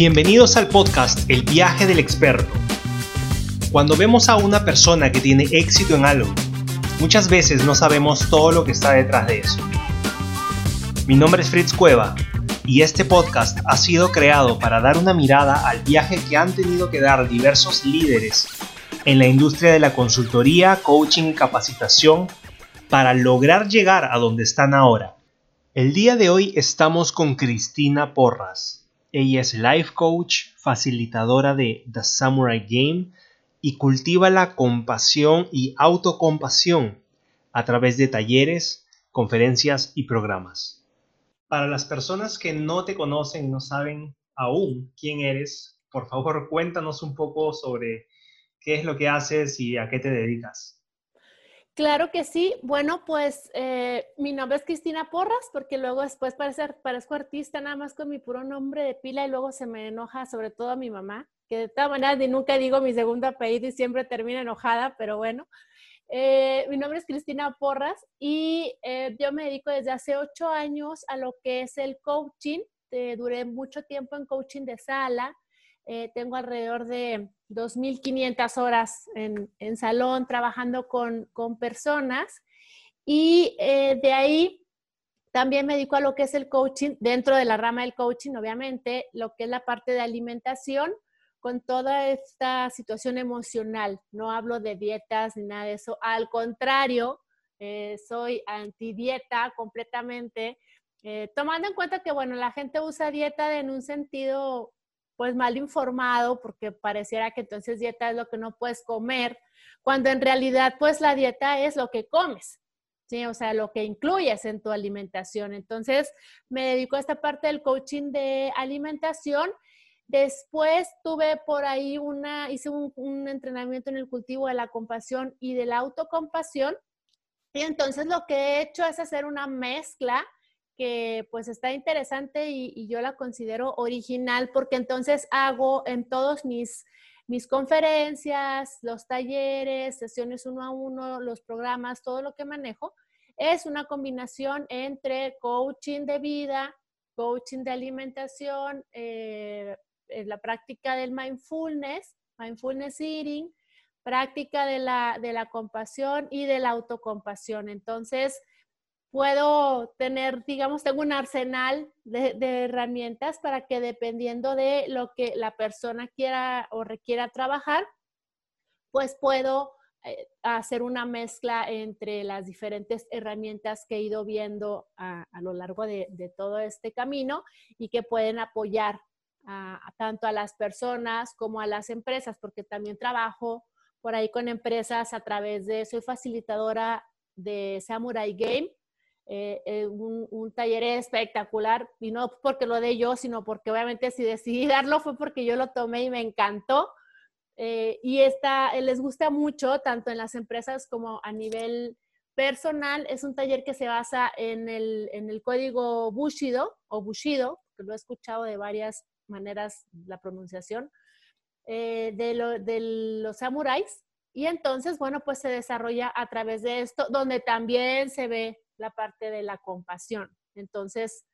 Bienvenidos al podcast El viaje del experto. Cuando vemos a una persona que tiene éxito en algo, muchas veces no sabemos todo lo que está detrás de eso. Mi nombre es Fritz Cueva y este podcast ha sido creado para dar una mirada al viaje que han tenido que dar diversos líderes en la industria de la consultoría, coaching y capacitación para lograr llegar a donde están ahora. El día de hoy estamos con Cristina Porras ella es life coach, facilitadora de The Samurai Game y cultiva la compasión y autocompasión a través de talleres, conferencias y programas. Para las personas que no te conocen y no saben aún quién eres, por favor cuéntanos un poco sobre qué es lo que haces y a qué te dedicas. Claro que sí. Bueno, pues eh, mi nombre es Cristina Porras, porque luego después parece, parezco artista nada más con mi puro nombre de pila y luego se me enoja sobre todo a mi mamá, que de todas maneras nunca digo mi segundo apellido y siempre termina enojada, pero bueno. Eh, mi nombre es Cristina Porras y eh, yo me dedico desde hace ocho años a lo que es el coaching. duré mucho tiempo en coaching de sala. Tengo alrededor de 2.500 horas en, en, salón trabajando con, con personas y eh, de ahí también me dedico a lo que es el coaching, dentro de la rama del coaching, obviamente, lo que es la parte de alimentación con toda esta situación emocional. No hablo de dietas ni nada de eso, al contrario, eh, soy anti-dieta completamente, eh, tomando en cuenta que, bueno, la gente usa dieta en un sentido pues mal informado porque pareciera que entonces dieta es lo que no puedes comer, cuando en realidad pues la dieta es lo que comes. ¿sí? O sea, lo que incluyes en tu alimentación. Entonces, me dedico a esta parte del coaching de alimentación. Después tuve por ahí una, hice un, un, entrenamiento en el cultivo de la compasión y de la autocompasión. Y entonces lo que he hecho es hacer una mezcla que pues está interesante y, yo la considero original porque entonces hago en todos mis, mis conferencias, los talleres, sesiones uno a uno, los programas, todo lo que manejo, es una combinación entre coaching de vida, coaching de alimentación, eh, la práctica del mindfulness, mindfulness eating, práctica de la, de la compasión y de la autocompasión. Entonces, puedo tener, digamos, tengo un arsenal de, herramientas para que dependiendo de lo que la persona quiera o requiera trabajar, pues puedo eh, hacer una mezcla entre las diferentes herramientas que he ido viendo a, lo largo de, todo este camino y que pueden apoyar tanto a las personas como a las empresas, porque también trabajo por ahí con empresas a través de, soy facilitadora de Samurai Game, eh, eh, un, taller espectacular, y no porque lo de yo, sino porque obviamente si decidí darlo fue porque yo lo tomé y me encantó. Eh, y esta, les gusta mucho, tanto en las empresas como a nivel personal. Es un taller que se basa en el, en el código Bushido o Bushido, que lo he escuchado de varias maneras la pronunciación, de los samuráis. Y entonces, bueno, pues se desarrolla a través de esto, donde también se ve la parte de la compasión. Entonces,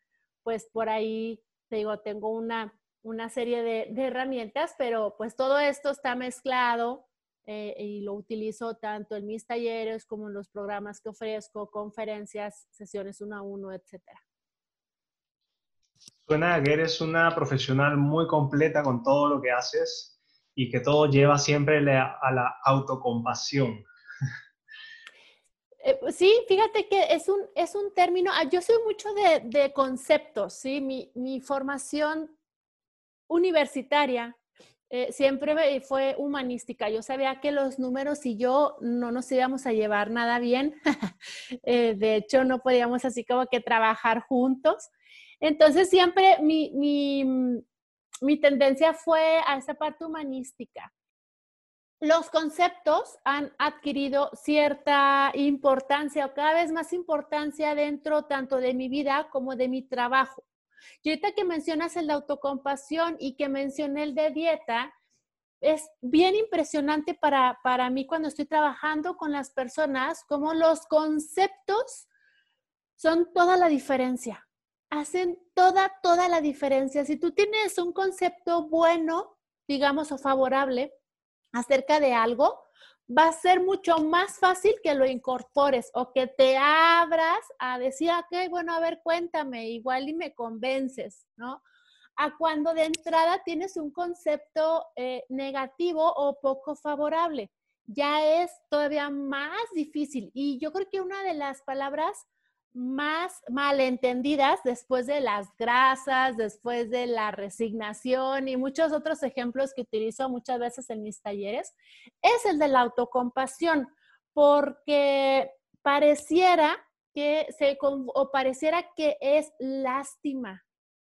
pues por ahí, te digo, tengo una, una serie de, herramientas, pero pues todo esto está mezclado eh, y lo utilizo tanto en mis talleres como en los programas que ofrezco, conferencias, sesiones uno a uno, etcétera. Suena que eres una profesional muy completa con todo lo que haces y que todo lleva siempre a la autocompasión. Eh, sí, fíjate que es un, es un término, ah, yo soy mucho de, conceptos, ¿sí? Mi, formación universitaria eh, siempre fue humanística. Yo sabía que los números y yo no nos íbamos a llevar nada bien. Eh, de hecho, no podíamos así como que trabajar juntos. Entonces, siempre mi, mi tendencia fue a esa parte humanística los conceptos han adquirido cierta importancia o cada vez más importancia dentro tanto de mi vida como de mi trabajo. Y ahorita que mencionas el de autocompasión y que mencioné el de dieta, es bien impresionante para, para mí cuando estoy trabajando con las personas, como los conceptos son toda la diferencia. hacen toda, toda la diferencia. Si tú tienes un concepto bueno, digamos, o favorable acerca de algo, va a ser mucho más fácil que lo incorpores o que te abras a decir, ok, bueno, a ver, cuéntame, igual y me convences, ¿no? A cuando de entrada tienes un concepto eh, negativo o poco favorable, ya es todavía más difícil. Y yo creo que una de las palabras más malentendidas después de las grasas, después de la resignación y muchos otros ejemplos que utilizo muchas veces en mis talleres, es el de la autocompasión, porque pareciera que se o pareciera que es lástima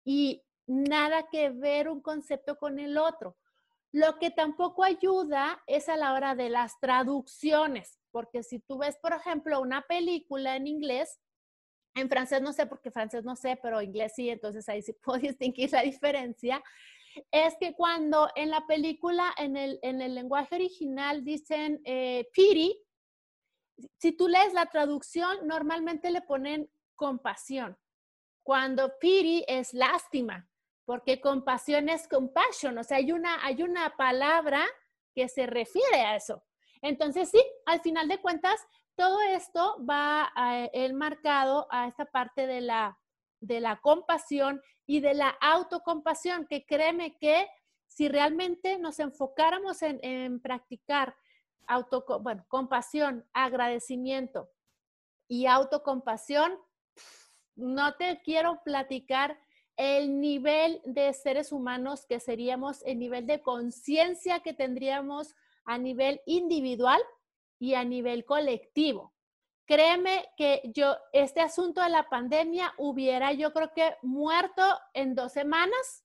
y nada que ver un concepto con el otro. Lo que tampoco ayuda es a la hora de las traducciones, porque si tú ves, por ejemplo, una película en inglés, en francés no sé, porque francés no sé, pero inglés sí, entonces ahí sí puedo distinguir la diferencia. Es que cuando en la película, en el, en el lenguaje original dicen eh, pity, si tú lees la traducción, normalmente le ponen compasión, cuando pity es lástima, porque compasión es compassion, o sea, hay una, hay una palabra que se refiere a eso. Entonces, sí, al final de cuentas, todo esto va enmarcado a esta parte de la, de la compasión y de la autocompasión, que créeme que si realmente nos enfocáramos en, practicar auto, bueno, compasión, agradecimiento y autocompasión, no te quiero platicar el nivel de seres humanos que seríamos, el nivel de conciencia que tendríamos a nivel individual y a nivel colectivo. Créeme que yo, este asunto de la pandemia hubiera, yo creo que muerto en dos semanas,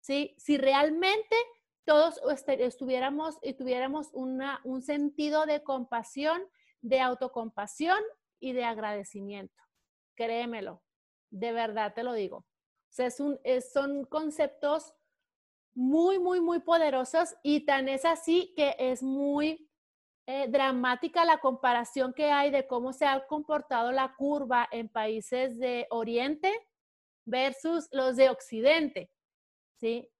¿sí? Si realmente todos este, estuviéramos y tuviéramos una, un sentido de compasión, de autocompasión y de agradecimiento. Créemelo, de verdad te lo digo. Es un, son conceptos muy, muy, muy poderosos y tan es así que es muy eh, dramática la comparación que hay de cómo se ha comportado la curva en países de Oriente versus los de Occidente, ¿sí?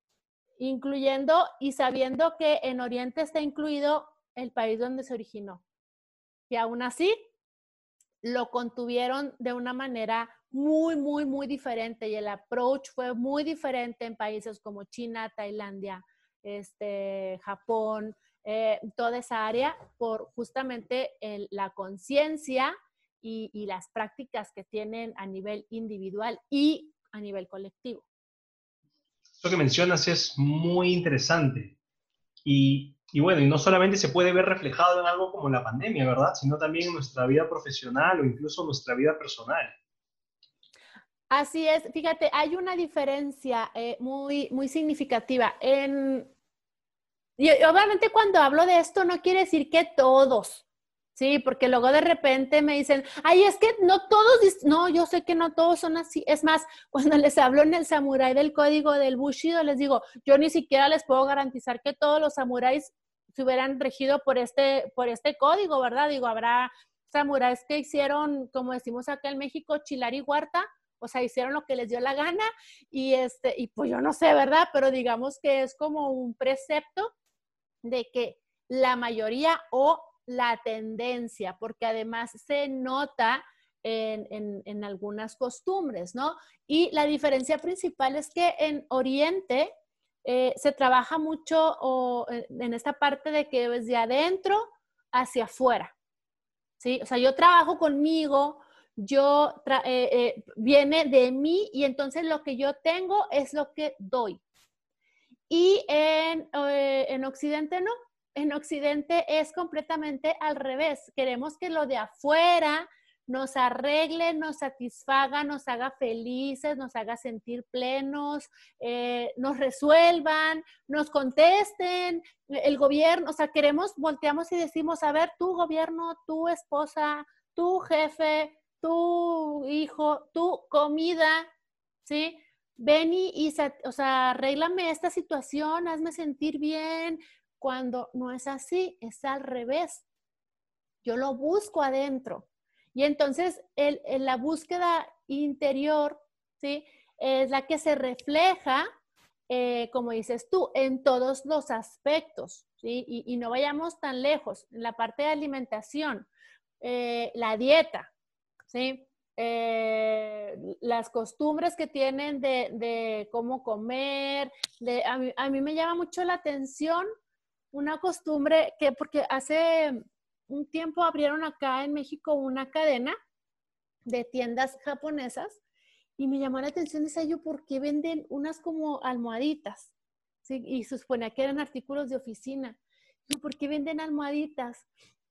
Incluyendo y sabiendo que en Oriente está incluido el país donde se originó. Y aún así, lo contuvieron de una manera muy, muy, muy diferente y el approach fue muy diferente en países como China, Tailandia, este, Japón, eh, toda esa área por justamente la conciencia y, las prácticas que tienen a nivel individual y a nivel colectivo. Lo que mencionas es muy interesante. Y, y, bueno, y no solamente se puede ver reflejado en algo como la pandemia, ¿verdad? Sino también en nuestra vida profesional o incluso nuestra vida personal. Así es, fíjate, hay una diferencia eh, muy, muy significativa. En, y obviamente cuando hablo de esto no quiere decir que todos, sí, porque luego de repente me dicen, ay, es que no todos, no, yo sé que no todos son así. Es más, cuando les hablo en el samurái del código del Bushido, les digo, yo ni siquiera les puedo garantizar que todos los samuráis se hubieran regido por este, por este código, ¿verdad? Digo, habrá samuráis que hicieron, como decimos acá en México, chilar y huerta, o sea, hicieron lo que les dio la gana y este, y pues yo no sé, ¿verdad? Pero digamos que es como un precepto de que la mayoría o la tendencia, porque además se nota en, algunas costumbres, ¿no? Y la diferencia principal es que en Oriente eh, se trabaja mucho o, en esta parte de que desde adentro hacia afuera, ¿sí? O sea, yo trabajo conmigo, yo eh, eh, viene de mí y entonces lo que yo tengo es lo que doy. Y en, eh, en Occidente no. En Occidente es completamente al revés. Queremos que lo de afuera nos arregle, nos satisfaga, nos haga felices, nos haga sentir plenos, eh, nos resuelvan, nos contesten, el gobierno, o sea, queremos, volteamos y decimos, a ver, tu gobierno, tu esposa, tu jefe, tu hijo, tu comida, ¿sí? Ven y, o sea, arréglame esta situación, hazme sentir bien, cuando no es así, es al revés. Yo lo busco adentro. Y entonces el, la búsqueda interior ¿sí? Es la que se refleja, eh, como dices tú, en todos los aspectos, ¿sí? Y, no vayamos tan lejos. En la parte de alimentación, eh, la dieta, ¿sí? Eh, las costumbres que tienen de, cómo comer. A, mí, me llama mucho la atención una costumbre que, porque hace un tiempo abrieron acá en México una cadena de tiendas japonesas y me llamó la atención, decía yo, ¿por qué venden unas como almohaditas? Y se supone que eran artículos de oficina. ¿Por qué venden almohaditas?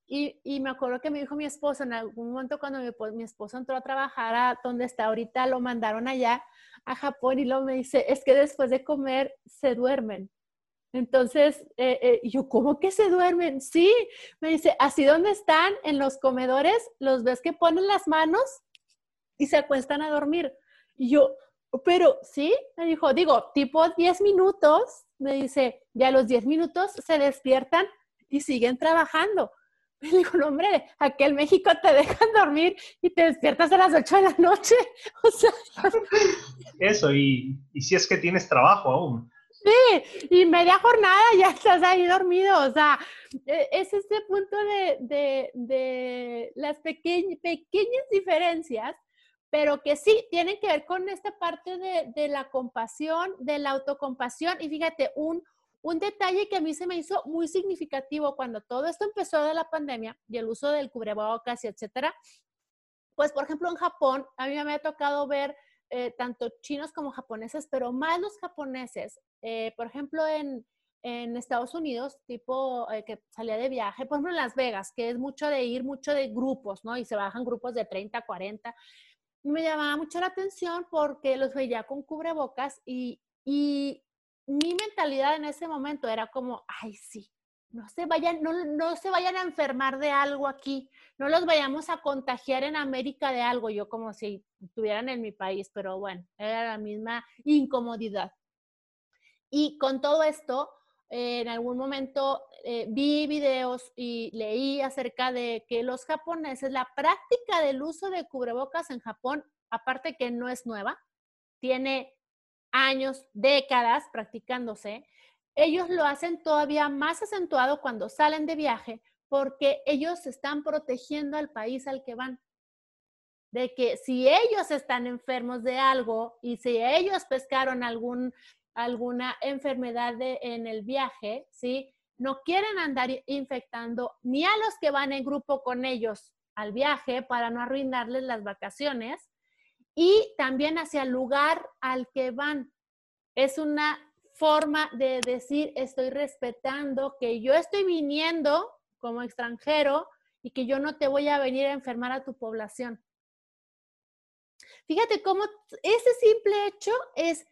Y, y, me acuerdo que me dijo mi esposo, en algún momento cuando mi, mi, esposo entró a trabajar a donde está ahorita, lo mandaron allá a Japón y luego me dice, es que después de comer se duermen. Entonces, eh, eh, yo, ¿cómo que se duermen? Sí, me dice, así donde están en los comedores, los ves que ponen las manos y se acuestan a dormir. Y yo, pero sí, me dijo, digo, tipo 10 minutos, me dice, ya a los 10 minutos se despiertan y siguen trabajando. Me dijo, no, hombre, aquí en México te dejan dormir y te despiertas a las 8 de la noche. O sea, Eso, y, y si es que tienes trabajo aún. Sí, y media jornada ya estás ahí dormido. O sea, e, es este punto de, de, las pequeñas diferencias, pero que sí tienen que ver con esta parte de, de la compasión, de la autocompasión. Y fíjate, un, un detalle que a mí se me hizo muy significativo cuando todo esto empezó de la pandemia y el uso del cubrebocas y etcétera. Pues, por ejemplo, en Japón, a mí me ha tocado ver eh, tanto chinos como japoneses, pero más los japoneses. Eh, por ejemplo, en, en, Estados Unidos, tipo eh, que salía de viaje, por ejemplo en Las Vegas, que es mucho de ir, mucho de grupos, ¿no? Y se bajan grupos de 30, 40. Me llamaba mucho la atención porque los veía con cubrebocas y, y mi mentalidad en ese momento era como, ay, sí, no se vayan, no, no, se vayan a enfermar de algo aquí, no los vayamos a contagiar en América de algo, yo como si estuvieran en mi país, pero bueno, era la misma incomodidad. Y con todo esto, eh, en algún momento eh, vi videos y leí acerca de que los japoneses, la práctica del uso de cubrebocas en Japón, aparte que no es nueva, tiene años, décadas practicándose, ellos lo hacen todavía más acentuado cuando salen de viaje porque ellos están protegiendo al país al que van. De que si ellos están enfermos de algo y si ellos pescaron algún, alguna enfermedad en el viaje, ¿sí? No quieren andar infectando ni a los que van en grupo con ellos al viaje para no arruinarles las vacaciones y también hacia el lugar al que van. Es una forma de decir estoy respetando que yo estoy viniendo como extranjero y que yo no te voy a venir a enfermar a tu población. Fíjate cómo ese simple hecho es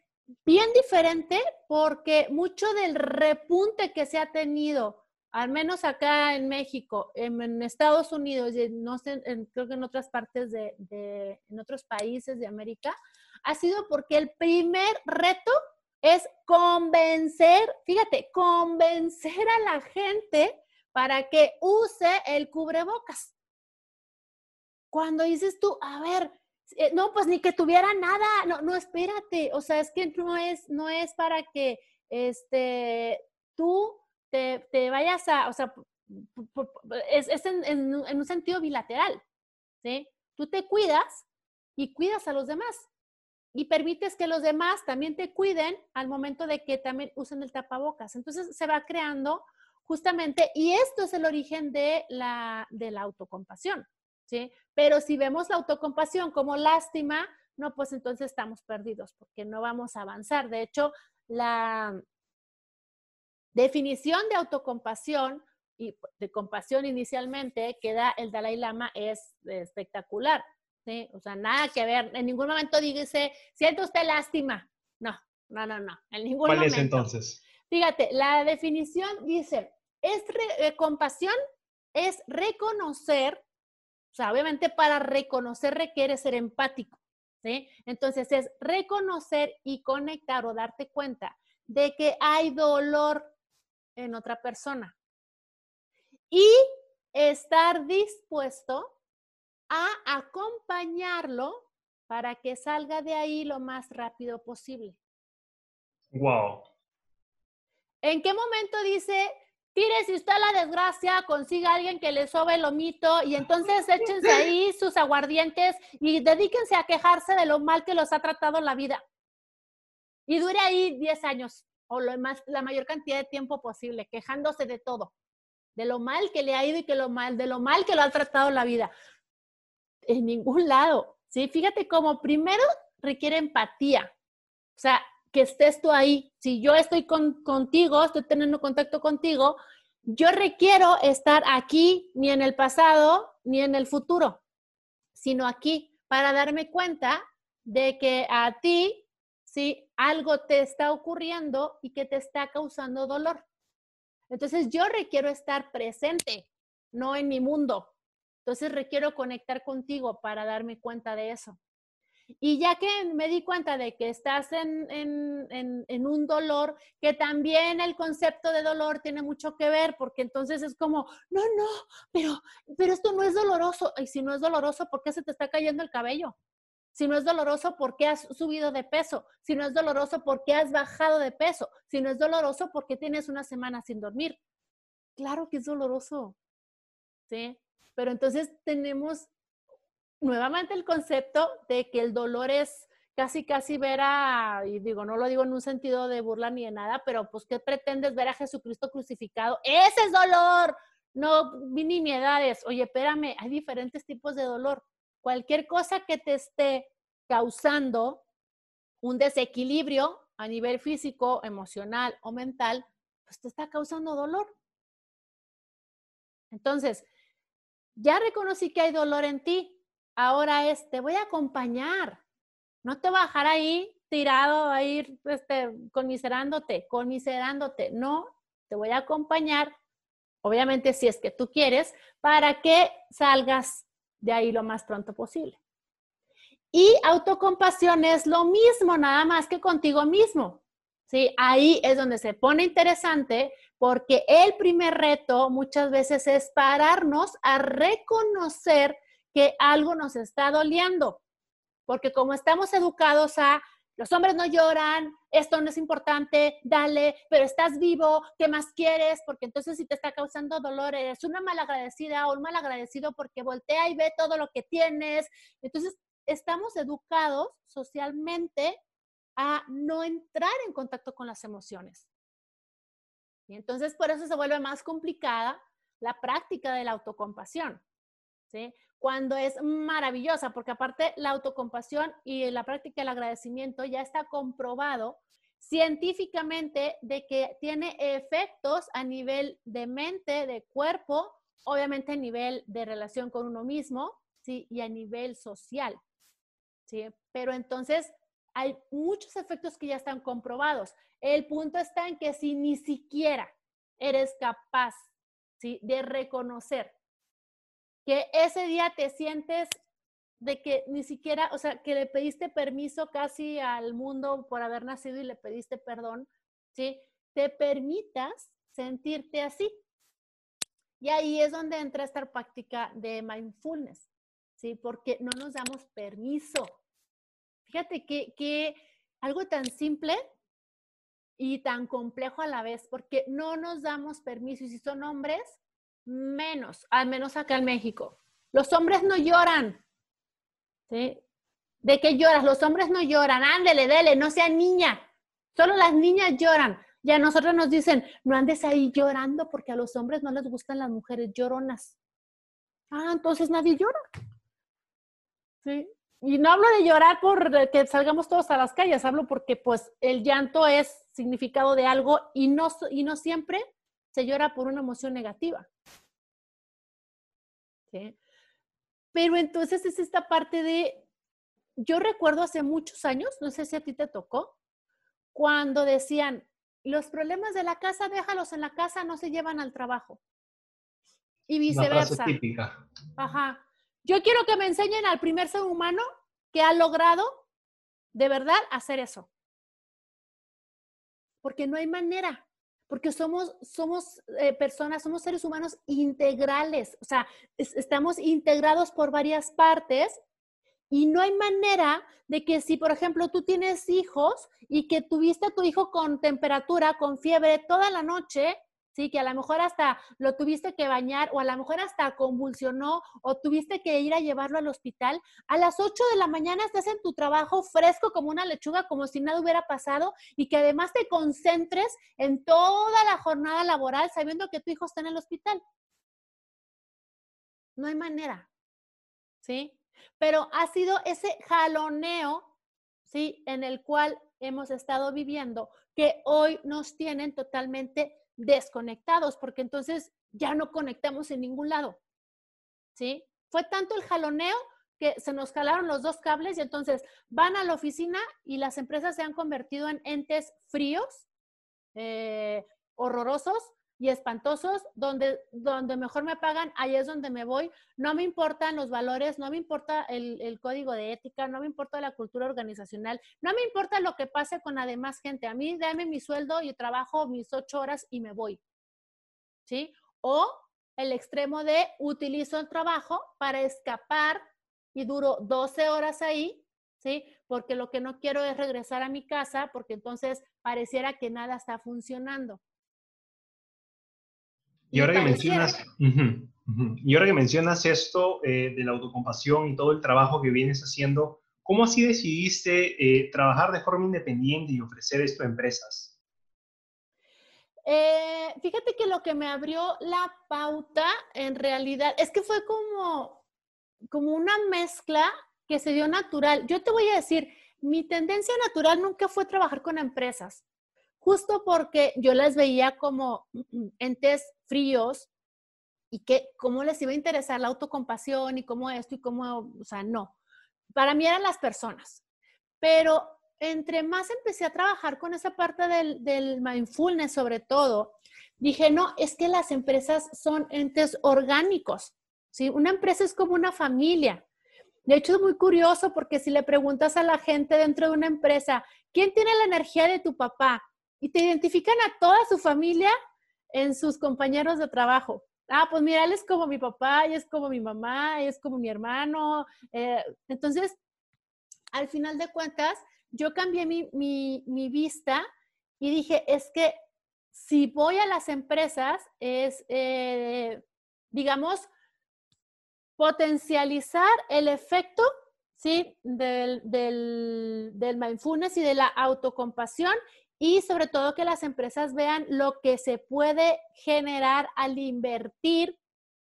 bien diferente porque mucho del repunte que se ha tenido, al menos acá en México, en, Estados Unidos y sé, creo que en otras partes de, de, en otros países de América, ha sido porque el primer reto es convencer, fíjate, convencer a la gente para que use el cubrebocas. Cuando dices tú, a ver, eh, no, pues ni que tuviera nada, no, no, espérate, o sea, es que no es, no es para que este, tú te, vayas a, o sea, es, en, en un sentido bilateral, ¿sí? Tú te cuidas y cuidas a los demás y permites que los demás también te cuiden al momento de que también usen el tapabocas. Entonces se va creando justamente, y esto es el origen de la, de la autocompasión, ¿sí? Pero si vemos la autocompasión como lástima, no, pues entonces estamos perdidos porque no vamos a avanzar. De hecho, la definición de autocompasión y de compasión inicialmente que da el Dalai Lama es espectacular. ¿sí? O sea, nada que ver. En ningún momento dice, siente usted lástima. No, no, no, no. En ningún ¿Cuál momento. es entonces? Fíjate, la definición dice, es eh, compasión es reconocer, o sea, obviamente para reconocer requiere ser empático, ¿sí? Entonces es reconocer y conectar o darte cuenta de que hay dolor en otra persona y estar dispuesto a acompañarlo para que salga de ahí lo más rápido posible. Wow. ¿En qué momento dice, tire si está la desgracia, consiga a alguien que le sobe el lomito y entonces échense ahí sus aguardientes y dedíquense a quejarse de lo mal que los ha tratado la vida? Y dure ahí 10 años o lo más, la mayor cantidad de tiempo posible, quejándose de todo, de lo mal que le ha ido y que lo mal, de lo mal que lo ha tratado la vida. En ningún lado. ¿sí? Fíjate cómo primero requiere empatía. O sea, que estés tú ahí. Si yo estoy contigo, estoy teniendo contacto contigo, yo requiero estar aquí, ni en el pasado, ni en el futuro, sino aquí, para darme cuenta de que a ti, sí, algo te está ocurriendo y que te está causando dolor. Entonces yo requiero estar presente, no en mi mundo. Entonces requiero conectar contigo para darme cuenta de eso. Y ya que me di cuenta de que estás en, un dolor, que también el concepto de dolor tiene mucho que ver, porque entonces es como, no, no, pero, pero esto no es doloroso. Y si no es doloroso, ¿por qué se te está cayendo el cabello? Si no es doloroso, ¿por qué has subido de peso? Si no es doloroso, ¿por qué has bajado de peso? Si no es doloroso, ¿por qué tienes una semana sin dormir? Claro que es doloroso. ¿Sí? Pero entonces tenemos nuevamente el concepto de que el dolor es casi, casi ver a, y digo, no lo digo en un sentido de burla ni de nada, pero pues, ¿qué pretendes ver a Jesucristo crucificado? Ese es dolor, no nimiedades. Oye, espérame, hay diferentes tipos de dolor. Cualquier cosa que te esté causando un desequilibrio a nivel físico, emocional o mental, pues te está causando dolor. Entonces, ya reconocí que hay dolor en ti, Ahora es, te voy a acompañar. No te voy a dejar ahí tirado, a ir este, conmiserándote, conmiserándote. No, te voy a acompañar, obviamente si es que tú quieres, para que salgas de ahí lo más pronto posible. Y autocompasión es lo mismo, nada más que contigo mismo. ¿sí? Ahí es donde se pone interesante porque el primer reto muchas veces es pararnos a reconocer que algo nos está doliendo, porque como estamos educados a los hombres no lloran, esto no es importante, dale, pero estás vivo, ¿qué más quieres? Porque entonces si te está causando dolor, eres una malagradecida o un malagradecido porque voltea y ve todo lo que tienes. Entonces, estamos educados socialmente a no entrar en contacto con las emociones. Y entonces por eso se vuelve más complicada la práctica de la autocompasión. ¿sí? Cuando es maravillosa, porque aparte la autocompasión y la práctica del agradecimiento ya está comprobado científicamente de que tiene efectos a nivel de mente, de cuerpo, obviamente a nivel de relación con uno mismo, ¿sí? Y a nivel social, ¿sí? Pero entonces hay muchos efectos que ya están comprobados. El punto está en que si ni siquiera eres capaz, ¿sí? De reconocer que ese día te sientes de que ni siquiera, o sea, que le pediste permiso casi al mundo por haber nacido y le pediste perdón, ¿sí? Te permitas sentirte así. Y ahí es donde entra esta práctica de mindfulness, ¿sí? Porque no nos damos permiso. Fíjate que, que algo tan simple y tan complejo a la vez, porque no nos damos permiso. Y si son hombres, menos, al menos acá en México. Los hombres no lloran. ¿sí? ¿De qué lloras? Los hombres no lloran. Ándele, dele, no sea niña. Solo las niñas lloran. Ya nosotros nos dicen, no andes ahí llorando porque a los hombres no les gustan las mujeres lloronas. Ah, entonces nadie llora. ¿Sí? Y no hablo de llorar por que salgamos todos a las calles, hablo porque pues el llanto es significado de algo y no, y no siempre se llora por una emoción negativa. Pero entonces es esta parte de, yo recuerdo hace muchos años, no sé si a ti te tocó, cuando decían, los problemas de la casa, déjalos en la casa, no se llevan al trabajo. Y viceversa. típica. Ajá. Yo quiero que me enseñen al primer ser humano que ha logrado de verdad hacer eso. Porque no hay manera porque somos, somos eh, personas, somos seres humanos integrales, o sea, estamos integrados por varias partes Y no hay manera de que si, por ejemplo, tú tienes hijos y que tuviste a tu hijo con temperatura, con fiebre toda la noche, ¿sí? Que a lo mejor hasta lo tuviste que bañar o a lo mejor hasta convulsionó o tuviste que ir a llevarlo al hospital, a las 8 de la mañana estás en tu trabajo fresco como una lechuga, como si nada hubiera pasado y que además te concentres en toda la jornada laboral sabiendo que tu hijo está en el hospital. No hay manera, ¿sí? Pero ha sido ese jaloneo, ¿sí? En el cual hemos estado viviendo, que hoy nos tienen totalmente desconectados, porque entonces ya no conectamos en ningún lado. ¿Sí? Fue tanto el jaloneo que se nos jalaron los dos cables y entonces van a la oficina y las empresas se han convertido en entes fríos, eh, horrorosos, y espantosos, donde, donde mejor me pagan, ahí es donde me voy. No me importan los valores, no me importa el, el, código de ética, no me importa la cultura organizacional, no me importa lo que pase con la demás gente. A mí dame mi sueldo, y trabajo mis ocho horas y me voy. ¿Sí? O el extremo de utilizo el trabajo para escapar y duro 12 horas ahí, ¿sí? Porque lo que no quiero es regresar a mi casa porque entonces pareciera que nada está funcionando. Y ahora que mencionas, y ahora que mencionas esto eh, de la autocompasión y todo el trabajo que vienes haciendo, ¿cómo así decidiste eh, trabajar de forma independiente y ofrecer esto a empresas? Eh, fíjate que lo que me abrió la pauta en realidad es que fue como, como una mezcla que se dio natural. Yo te voy a decir, mi tendencia natural nunca fue trabajar con empresas justo porque yo las veía como entes fríos y que cómo les iba a interesar la autocompasión y cómo esto y cómo, o sea, no. Para mí eran las personas. Pero entre más empecé a trabajar con esa parte del, del mindfulness sobre todo, dije, no, es que las empresas son entes orgánicos. ¿sí? Una empresa es como una familia. De hecho, es muy curioso porque si le preguntas a la gente dentro de una empresa, ¿quién tiene la energía de tu papá? y te identifican a toda su familia en sus compañeros de trabajo. Ah, pues mira, él es como mi papá, y es como mi mamá, y es como mi hermano. Eh, entonces, al final de cuentas, yo cambié mi, mi, vista y dije, es que si voy a las empresas, es, eh, digamos, potencializar el efecto ¿sí? Del, del, del, mindfulness y de la autocompasión y sobre todo que las empresas vean lo que se puede generar al invertir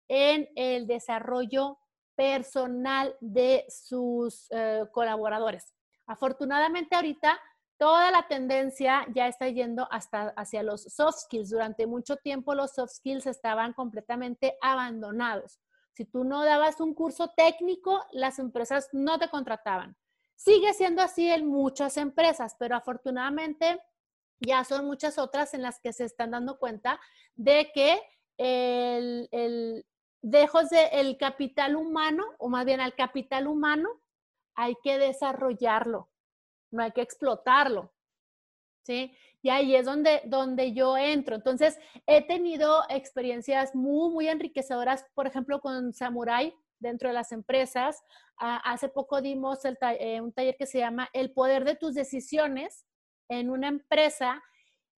en el desarrollo personal de sus eh, colaboradores. Afortunadamente ahorita toda la tendencia ya está yendo hasta hacia los soft skills. Durante mucho tiempo los soft skills estaban completamente abandonados. Si tú no dabas un curso técnico, las empresas no te contrataban. Sigue siendo así en muchas empresas, pero afortunadamente ya son muchas otras en las que se están dando cuenta de que el, el lejos del capital humano, o más bien al capital humano, hay que desarrollarlo, no hay que explotarlo. ¿Sí? Y ahí es donde, donde yo entro. Entonces, he tenido experiencias muy, muy enriquecedoras, por ejemplo, con Samurai dentro de las empresas. Ah, hace poco dimos eh, un taller que se llama El poder de tus decisiones, en una empresa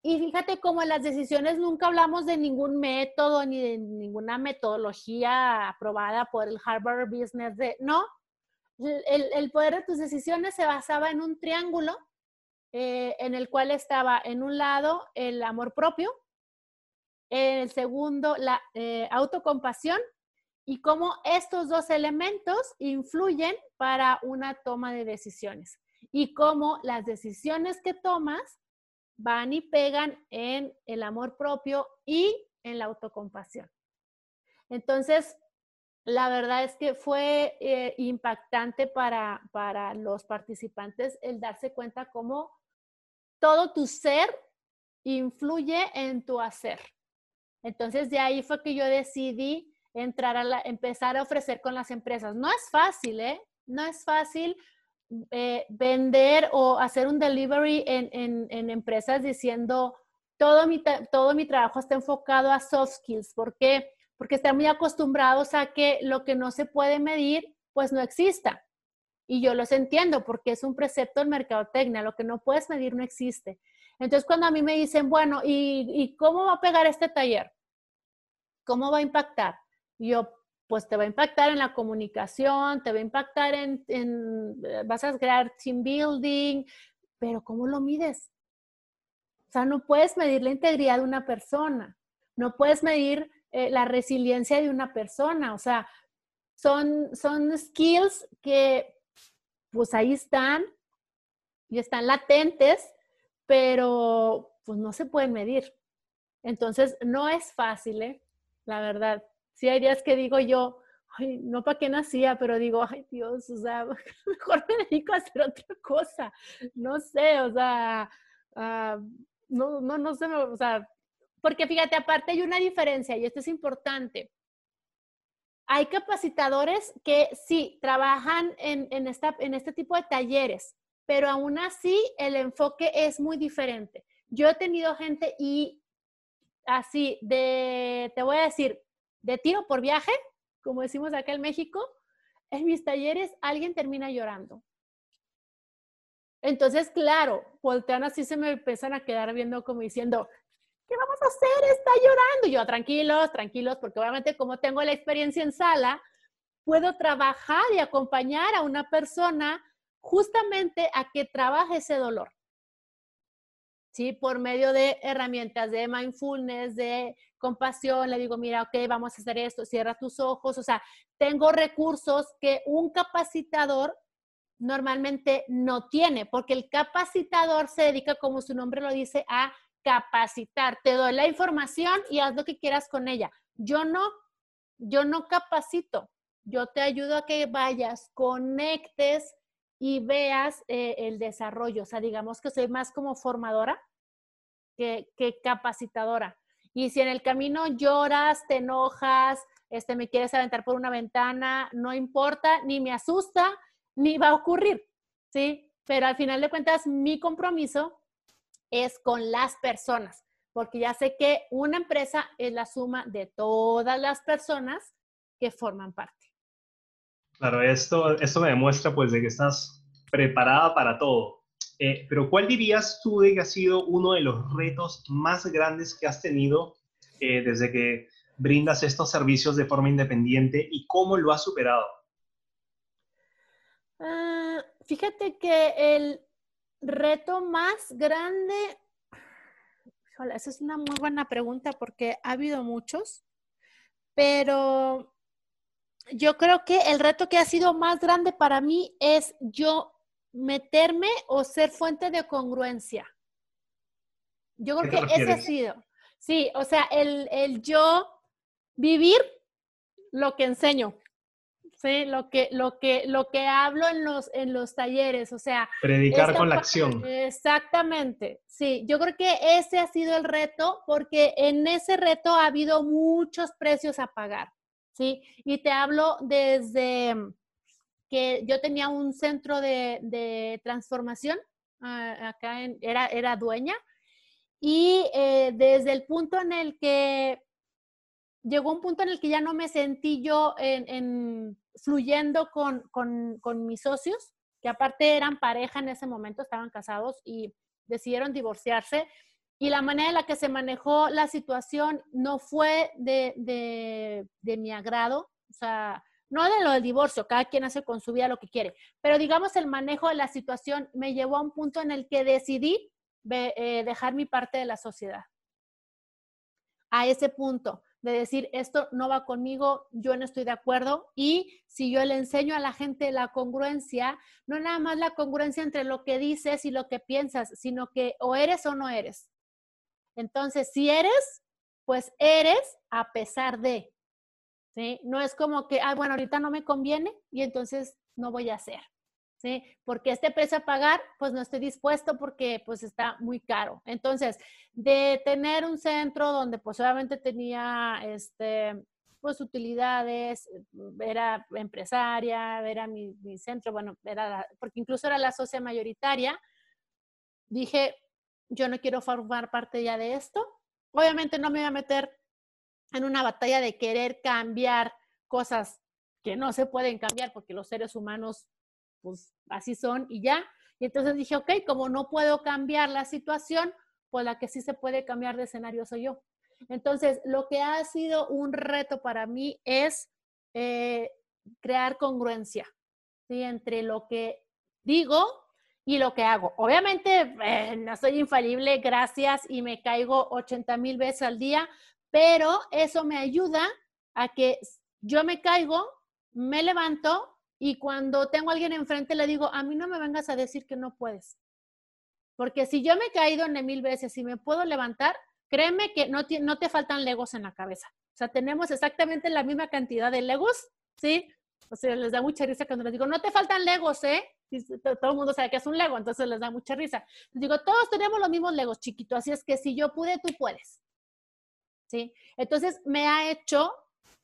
y fíjate cómo en las decisiones nunca hablamos de ningún método ni de ninguna metodología aprobada por el Harvard Business. No, el, el poder de tus decisiones se basaba en un triángulo eh, en el cual estaba en un lado el amor propio, en el segundo la eh, autocompasión y cómo estos dos elementos influyen para una toma de decisiones y cómo las decisiones que tomas van y pegan en el amor propio y en la autocompasión. Entonces, la verdad es que fue eh, impactante para, para los participantes el darse cuenta cómo todo tu ser influye en tu hacer. Entonces, de ahí fue que yo decidí entrar a la, empezar a ofrecer con las empresas. No es fácil, ¿eh? No es fácil eh, vender o hacer un delivery en, en, empresas diciendo todo mi, todo mi trabajo está enfocado a soft skills. ¿Por? Porque están muy acostumbrados a que lo que no se puede medir, pues no exista. Y yo los entiendo porque es un precepto en mercadotecnia, lo que no puedes medir no existe. Entonces, cuando a mí me dicen, bueno, ¿y, cómo va a pegar este taller? ¿Cómo va a impactar? yo, pues te va a impactar en la comunicación, te va a impactar en, eh, vas a crear team building, pero ¿cómo lo mides? O sea, no puedes medir la integridad de una persona, no puedes medir eh, la resiliencia de una persona, o sea, son, son skills que pues ahí están y están latentes, pero pues no se pueden medir. Entonces, no es fácil, ¿eh? la verdad. Sí hay días que digo yo, no para qué nacía, pero digo, ay Dios, o sea, mejor me dedico a hacer otra cosa. No sé, o sea, ah, no, no, no sé, o sea, porque fíjate, aparte hay una diferencia y esto es importante. Hay capacitadores que sí trabajan en, en, esta, en este tipo de talleres, pero aún así el enfoque es muy diferente. Yo he tenido gente y así de, te voy a decir, de tiro por viaje, como decimos acá en México, en mis talleres alguien termina llorando. Entonces, claro, voltean así, se me empiezan a quedar viendo como diciendo, ¿qué vamos a hacer? Está llorando. yo, tranquilos, tranquilos, porque obviamente como tengo la experiencia en sala, puedo trabajar y acompañar a una persona justamente a que trabaje ese dolor. ¿Sí? Por medio de herramientas de mindfulness, de compasión, le digo, mira, ok, vamos a hacer esto, cierra tus ojos, o sea, tengo recursos que un capacitador normalmente no tiene, porque el capacitador se dedica, como su nombre lo dice, a capacitar. Te doy la información y haz lo que quieras con ella. Yo no, yo no capacito. Yo te ayudo a que vayas, conectes y veas eh, el desarrollo. O sea, digamos que soy más como formadora que, que, capacitadora. Y si en el camino lloras, te enojas, este, me quieres aventar por una ventana, no importa, ni me asusta, ni va a ocurrir, ¿sí? Pero al final de cuentas, mi compromiso es con las personas, porque ya sé que una empresa es la suma de todas las personas que forman parte. Claro, esto, esto me demuestra pues de que estás preparada para todo. Eh, pero ¿cuál dirías tú de que ha sido uno de los retos más grandes que has tenido eh, desde que brindas estos servicios de forma independiente y cómo lo has superado? Ah, fíjate que el, reto más grande, esa es una muy buena pregunta porque ha habido muchos, pero yo creo que el reto que ha sido más grande para mí es yo meterme o ser fuente de congruencia. Yo creo que ese ha sido. Sí, o sea, el, el yo vivir lo que enseño. Sí, lo que, lo que, lo que hablo en los, en los talleres, o sea. Predicar con la acción. Exactamente, sí. Yo creo que ese ha sido el reto porque en ese reto ha habido muchos precios a pagar, ¿sí? Y te hablo desde que yo tenía un centro de, transformación, ah, acá en, era, era dueña, y eh, desde el punto en el que llegó un punto en el que ya no me sentí yo en fluyendo con, con, con mis socios, que aparte eran pareja en ese momento, estaban casados y decidieron divorciarse. Y la manera en la que se manejó la situación no fue de, de, de, mi agrado, o sea, no de lo del divorcio, cada quien hace con su vida lo que quiere, pero digamos el manejo de la situación me llevó a un punto en el que decidí eh, dejar mi parte de la sociedad. A ese punto de decir, esto no va conmigo, yo no estoy de acuerdo. Y si yo le enseño a la gente la congruencia, no nada más la congruencia entre lo que dices y lo que piensas, sino que o eres o no eres. Entonces, si eres, pues eres a pesar de. No es como que, ah, bueno, ahorita no me conviene y entonces no voy a hacer. ¿sí? Porque este precio a pagar, pues no estoy dispuesto porque pues está muy caro. Entonces, de tener un centro donde pues obviamente tenía este, pues utilidades, era empresaria, era mi, mi centro, bueno, era, porque incluso era la socia mayoritaria, dije, yo no quiero formar parte ya de esto. Obviamente no me voy a meter en una batalla de querer cambiar cosas que no se pueden cambiar porque los seres humanos pues así son y ya. Y entonces dije, ok, como no puedo cambiar la situación, pues la que sí se puede cambiar de escenario soy yo. Entonces, lo que ha sido un reto para mí es eh, crear congruencia entre lo que digo y lo que hago. Obviamente, eh, no soy infalible, gracias, y me caigo 80 mil veces al día, pero eso me ayuda a que yo me caigo, me levanto y cuando tengo a alguien enfrente le digo, a mí no me vengas a decir que no puedes. Porque si yo me he caído en mil veces y me puedo levantar, créeme que no te, no te faltan legos en la cabeza. O sea, tenemos exactamente la misma cantidad de legos, ¿sí? O sea, les da mucha risa cuando les digo, no te faltan legos, ¿eh? todo el mundo sabe que es un lego, entonces les da mucha risa. Les digo, todos tenemos los mismos legos, chiquitos, así es que si yo pude, tú puedes. ¿Sí? Entonces me ha hecho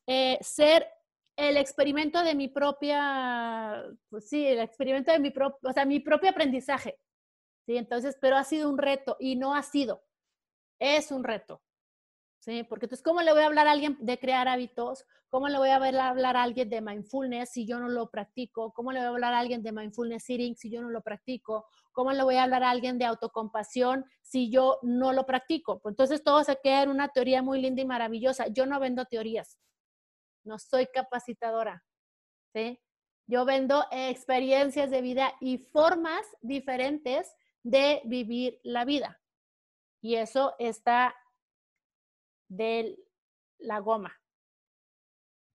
eh, ser el experimento de mi propia, pues sí, el experimento de mi propio, o sea, mi propio aprendizaje. Entonces, pero ha sido un reto y no ha sido, es un reto. ¿Sí? Porque entonces, ¿cómo le voy a hablar a alguien de crear hábitos? ¿Cómo le voy a hablar a alguien de mindfulness si yo no lo practico? ¿Cómo le voy a hablar a alguien de mindfulness eating si yo no lo practico? ¿Cómo le voy a hablar a alguien de autocompasión si yo no lo practico? Pues entonces todo se queda en una teoría muy linda y maravillosa. Yo no vendo teorías no soy capacitadora, ¿sí? Yo vendo experiencias de vida y formas diferentes de vivir la vida. Y eso está de la goma.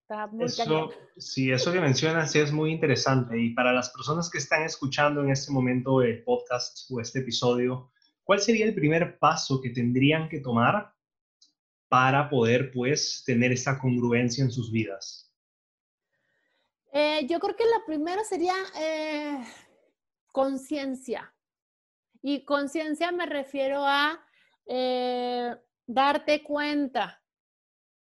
Está muy eso, sí, eso que mencionas es muy interesante. Y para las personas que están escuchando en este momento el podcast o este episodio, ¿cuál sería el primer paso que tendrían que tomar para poder pues tener esa congruencia en sus vidas? Eh, yo creo que la primera sería eh, conciencia. Y conciencia me refiero a eh, darte cuenta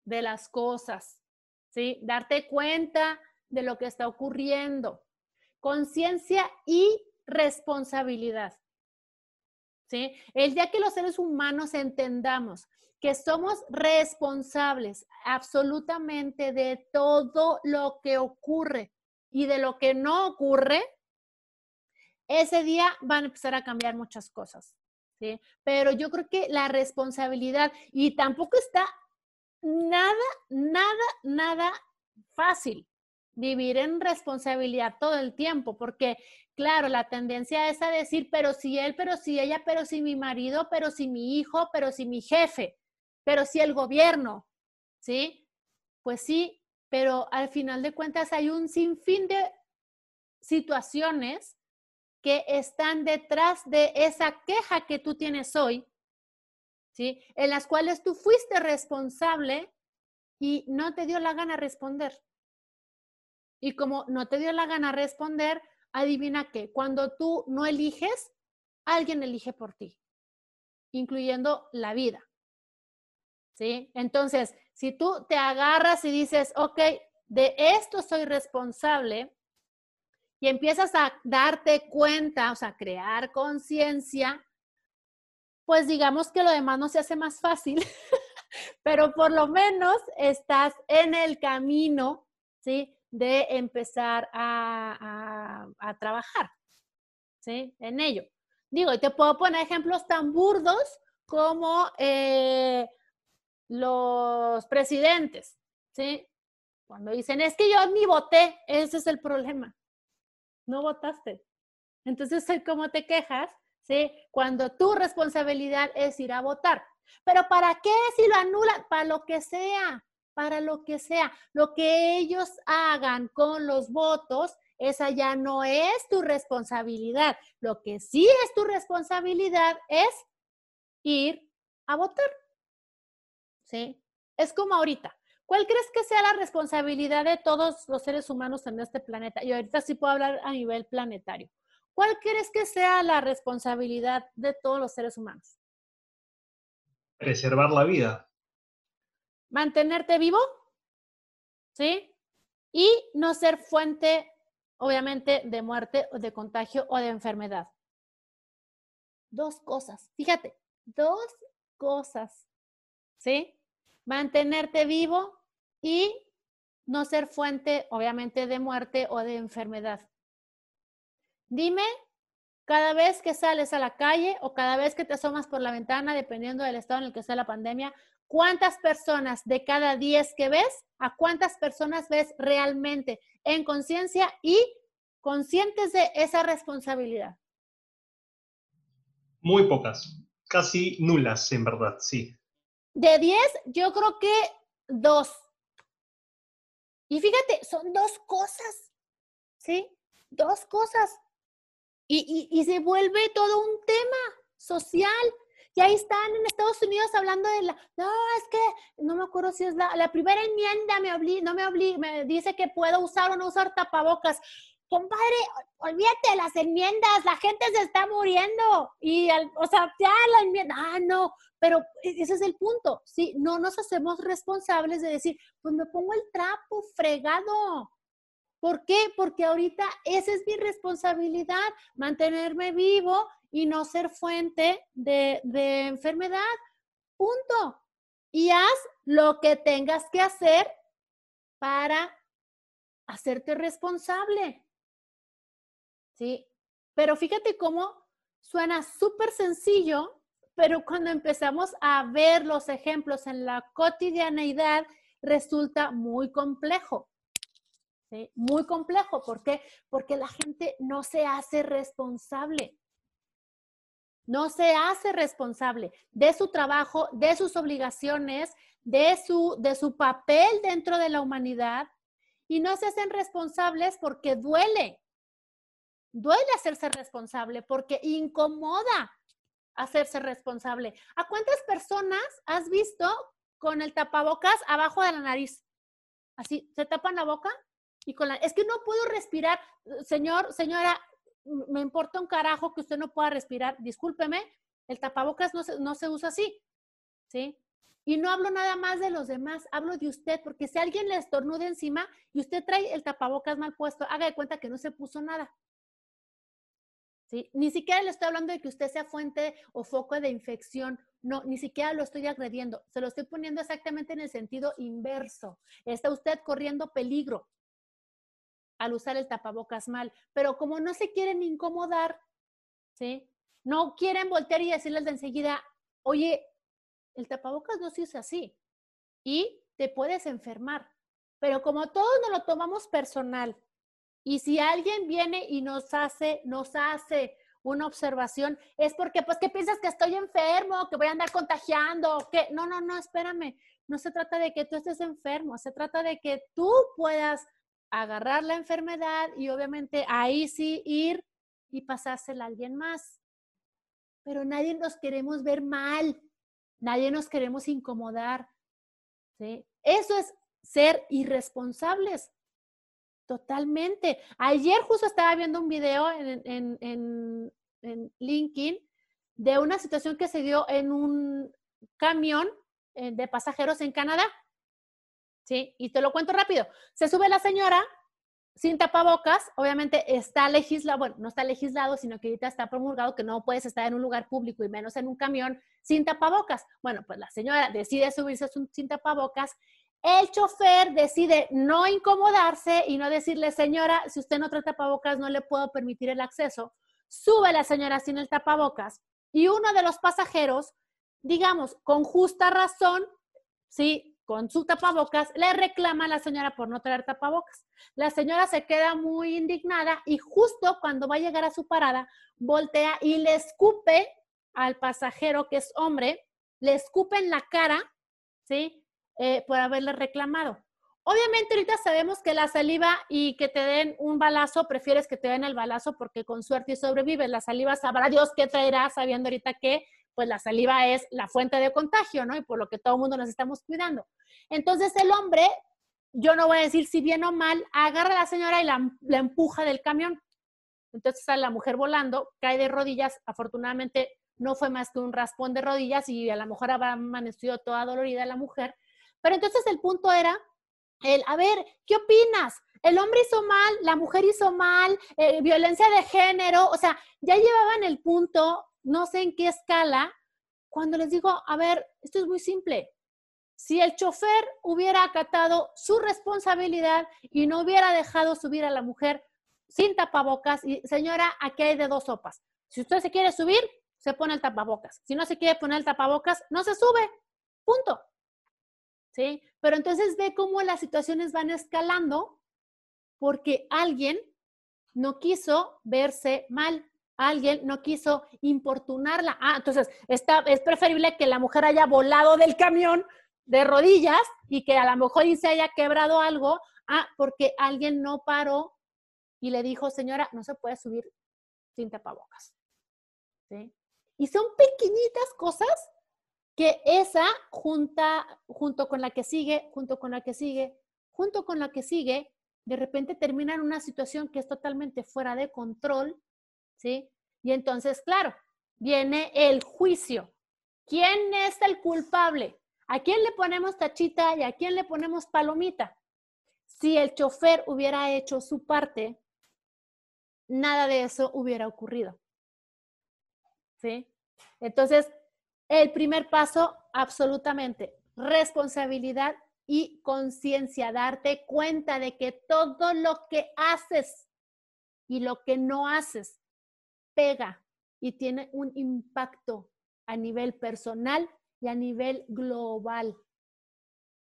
de las cosas, ¿sí? Darte cuenta de lo que está ocurriendo. Conciencia y responsabilidad. ¿Sí? El día que los seres humanos entendamos que somos responsables absolutamente de todo lo que ocurre y de lo que no ocurre, ese día van a empezar a cambiar muchas cosas. Pero yo creo que la responsabilidad, y tampoco está nada, nada, nada fácil vivir en responsabilidad todo el tiempo, porque claro, la tendencia es a decir, pero si él, pero si ella, pero si mi marido, pero si mi hijo, pero si mi jefe pero si el gobierno, ¿sí? Pues sí, pero al final de cuentas hay un sinfín de situaciones que están detrás de esa queja que tú tienes hoy, ¿sí? En las cuales tú fuiste responsable y no te dio la gana responder. Y como no te dio la gana responder, adivina qué, cuando tú no eliges, alguien elige por ti, incluyendo la vida. ¿sí? Entonces, si tú te agarras y dices, ok, de esto soy responsable, y empiezas a darte cuenta, o sea, crear conciencia, pues digamos que lo demás no se hace más fácil, pero por lo menos estás en el camino, ¿sí? De empezar a, trabajar, ¿sí? En ello. Digo, y te puedo poner ejemplos tan burdos como eh, los presidentes, ¿sí? Cuando dicen, es que yo ni voté, ese es el problema. No votaste. Entonces, ¿cómo te quejas? ¿Sí? Cuando tu responsabilidad es ir a votar. Pero ¿para qué si lo anulan? Para lo que sea, para lo que sea. Lo que ellos hagan con los votos, esa ya no es tu responsabilidad. Lo que sí es tu responsabilidad es ir a votar. ¿sí? Es como ahorita. ¿Cuál crees que sea la responsabilidad de todos los seres humanos en este planeta? Y ahorita sí puedo hablar a nivel planetario. ¿Cuál crees que sea la responsabilidad de todos los seres humanos? Preservar la vida. Mantenerte vivo, ¿sí? Y no ser fuente, obviamente, de muerte o de contagio o de enfermedad. Dos cosas, fíjate, dos cosas, ¿sí? mantenerte vivo y no ser fuente, obviamente, de muerte o de enfermedad. Dime, cada vez que sales a la calle o cada vez que te asomas por la ventana, dependiendo del estado en el que está la pandemia, ¿cuántas personas de cada 10 que ves, a cuántas personas ves realmente en conciencia y conscientes de esa responsabilidad? Muy pocas, casi nulas en verdad, sí. De 10, yo creo que dos. Y fíjate, son dos cosas, ¿sí? Dos cosas. Y, y, se vuelve todo un tema social. Y ahí están en Estados Unidos hablando de la, no, es que no me acuerdo si es la, la primera enmienda, me obliga, no me obliga, me dice que puedo usar o no usar tapabocas. Compadre, olvídate las enmiendas, la gente se está muriendo. Y, o sea, ya la enmienda, ah, no, pero e, ese es el punto, ¿sí? No nos hacemos responsables de decir, pues me pongo el trapo fregado. ¿Por qué? Porque ahorita esa es mi responsabilidad, mantenerme vivo y no ser fuente de, de enfermedad. Punto. Y haz lo que tengas que hacer para hacerte responsable. ¿Sí? Pero fíjate cómo suena súper sencillo, pero cuando empezamos a ver los ejemplos en la cotidianeidad, resulta muy complejo. ¿sí? Muy complejo. ¿Por qué? Porque la gente no se hace responsable. No se hace responsable de su trabajo, de sus obligaciones, de su, de su papel dentro de la humanidad y no se hacen responsables porque duele. Duele hacerse responsable porque incomoda hacerse responsable. ¿A cuántas personas has visto con el tapabocas abajo de la nariz? Así, se tapan la boca y con la... Es que no puedo respirar. Señor, señora, me importa un carajo que usted no pueda respirar. Discúlpeme, el tapabocas no se, no se usa así. ¿Sí? Y no hablo nada más de los demás, hablo de usted, porque si alguien le estornuda encima y usted trae el tapabocas mal puesto, haga de cuenta que no se puso nada. Ni siquiera le estoy hablando de que usted sea fuente o foco de infección. No, ni siquiera lo estoy agrediendo. Se lo estoy poniendo exactamente en el sentido inverso. Está usted corriendo peligro al usar el tapabocas mal. Pero como no se quieren incomodar, ¿sí? No quieren voltear y decirles de enseguida, oye, el tapabocas no se usa así. Y te puedes enfermar. Pero como todos nos lo tomamos personal y si alguien viene y nos hace, nos hace una observación, es porque, pues, ¿qué piensas que estoy enfermo, que voy a andar contagiando? que No, no, no, espérame. No se trata de que tú estés enfermo, se trata de que tú puedas agarrar la enfermedad y obviamente ahí sí ir y pasársela a alguien más. Pero nadie nos queremos ver mal, nadie nos queremos incomodar. ¿sí? Eso es ser irresponsables. Totalmente. Ayer justo estaba viendo un video en, en, LinkedIn de una situación que se dio en un camión eh, de pasajeros en Canadá. ¿Sí? Y te lo cuento rápido. Se sube la señora sin tapabocas, obviamente está legislado, bueno, no está legislado, sino que ahorita está promulgado que no puedes estar en un lugar público y menos en un camión sin tapabocas. Bueno, pues la señora decide subirse sin tapabocas el chofer decide no incomodarse y no decirle, señora, si usted no trae tapabocas, no le puedo permitir el acceso. Sube la señora sin el tapabocas y uno de los pasajeros, digamos, con justa razón, sí, con su tapabocas, le reclama a la señora por no traer tapabocas. La señora se queda muy indignada y justo cuando va a llegar a su parada, voltea y le escupe al pasajero que es hombre, le escupe en la cara, ¿sí? Eh, por haberle reclamado. Obviamente ahorita sabemos que la saliva y que te den un balazo, prefieres que te den el balazo porque con suerte sobrevives. La saliva sabrá Dios qué traerá, sabiendo ahorita que pues la saliva es la fuente de contagio, ¿no? Y por lo que todo el mundo nos estamos cuidando. Entonces el hombre, yo no voy a decir si bien o mal, agarra a la señora y la, la empuja del camión. Entonces sale la mujer volando, cae de rodillas, afortunadamente no fue más que un raspón de rodillas y a lo mejor amaneció toda dolorida la mujer, pero entonces el punto era el, a ver, ¿qué opinas? El hombre hizo mal, la mujer hizo mal, eh, violencia de género, o sea, ya llevaban el punto, no sé en qué escala, cuando les digo, a ver, esto es muy simple. Si el chofer hubiera acatado su responsabilidad y no hubiera dejado subir a la mujer, sin tapabocas y señora, aquí hay de dos sopas. Si usted se quiere subir, se pone el tapabocas. Si no se quiere poner el tapabocas, no se sube. Punto. ¿Sí? Pero entonces ve cómo las situaciones van escalando porque alguien no quiso verse mal, alguien no quiso importunarla. Ah, entonces está, es preferible que la mujer haya volado del camión de rodillas y que a lo mejor se haya quebrado algo, ah, porque alguien no paró y le dijo, señora, no se puede subir sin tapabocas. ¿Sí? Y son pequeñitas cosas que esa junta, junto con la que sigue, junto con la que sigue, junto con la que sigue, de repente termina en una situación que es totalmente fuera de control, ¿sí? Y entonces, claro, viene el juicio. ¿Quién es el culpable? ¿A quién le ponemos tachita y a quién le ponemos palomita? Si el chofer hubiera hecho su parte, nada de eso hubiera ocurrido. ¿Sí? Entonces, el primer paso, absolutamente, responsabilidad y conciencia, darte cuenta de que todo lo que haces y lo que no haces pega y tiene un impacto a nivel personal y a nivel global.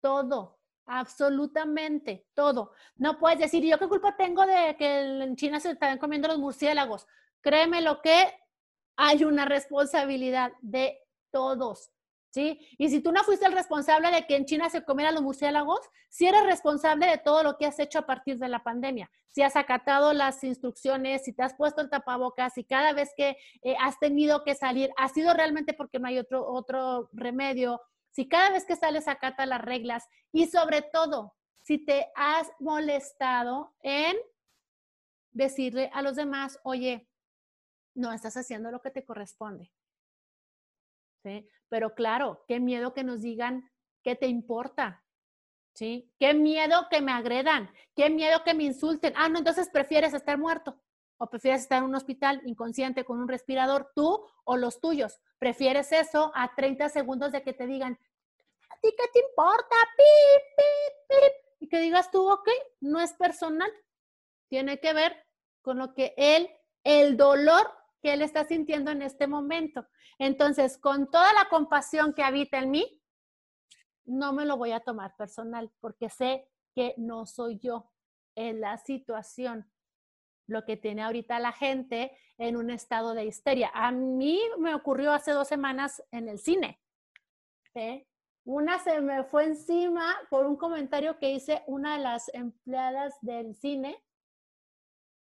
Todo, absolutamente todo. No puedes decir, ¿yo qué culpa tengo de que en China se están comiendo los murciélagos? Créeme lo que hay una responsabilidad de todos. ¿Sí? Y si tú no fuiste el responsable de que en China se comieran los murciélagos, si eres responsable de todo lo que has hecho a partir de la pandemia. Si has acatado las instrucciones, si te has puesto el tapabocas, y cada vez que eh, has tenido que salir, ha sido realmente porque no hay otro, otro remedio. Si cada vez que sales acata las reglas y sobre todo, si te has molestado en decirle a los demás, oye, no estás haciendo lo que te corresponde. ¿Sí? Pero claro, qué miedo que nos digan qué te importa. ¿Sí? Qué miedo que me agredan, qué miedo que me insulten. Ah, no, entonces prefieres estar muerto o prefieres estar en un hospital inconsciente con un respirador, tú o los tuyos. Prefieres eso a 30 segundos de que te digan, ¿a ti qué te importa? Pip, pip, pip. Y que digas tú, ok, no es personal. Tiene que ver con lo que él, el dolor que él está sintiendo en este momento. Entonces, con toda la compasión que habita en mí, no me lo voy a tomar personal porque sé que no soy yo en la situación lo que tiene ahorita la gente en un estado de histeria. A mí me ocurrió hace dos semanas en el cine. Una se me fue encima por un comentario que hice una de las empleadas del cine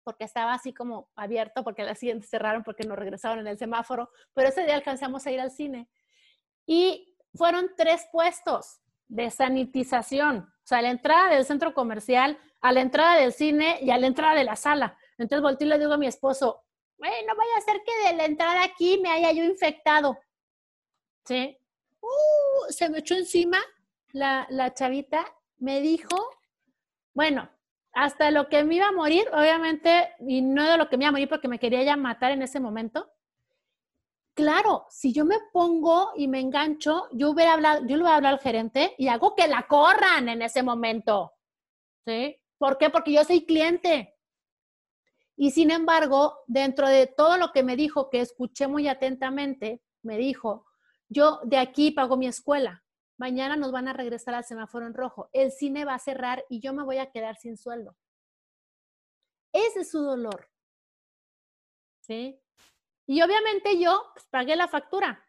porque estaba así como abierto, porque la siguiente cerraron porque nos regresaron en el semáforo, pero ese día alcanzamos a ir al cine. Y fueron tres puestos de sanitización, o sea, a la entrada del centro comercial, a la entrada del cine y a la entrada de la sala. Entonces volteé y le digo a mi esposo, no vaya a ser que de la entrada aquí me haya yo infectado. ¿Sí? Uh, se me echó encima la, la chavita, me dijo, bueno, hasta lo que me iba a morir, obviamente, y no de lo que me iba a morir porque me quería ya matar en ese momento. Claro, si yo me pongo y me engancho, yo yo le voy a hablar al gerente y hago que la corran en ese momento. ¿Sí? ¿Por qué? Porque yo soy cliente. Y sin embargo, dentro de todo lo que me dijo, que escuché muy atentamente, me dijo, yo de aquí pago mi escuela, mañana nos van a regresar al semáforo en rojo, el cine va a cerrar y yo me voy a quedar sin sueldo. Ese es su dolor. ¿Sí? Y obviamente yo pues, pagué la factura.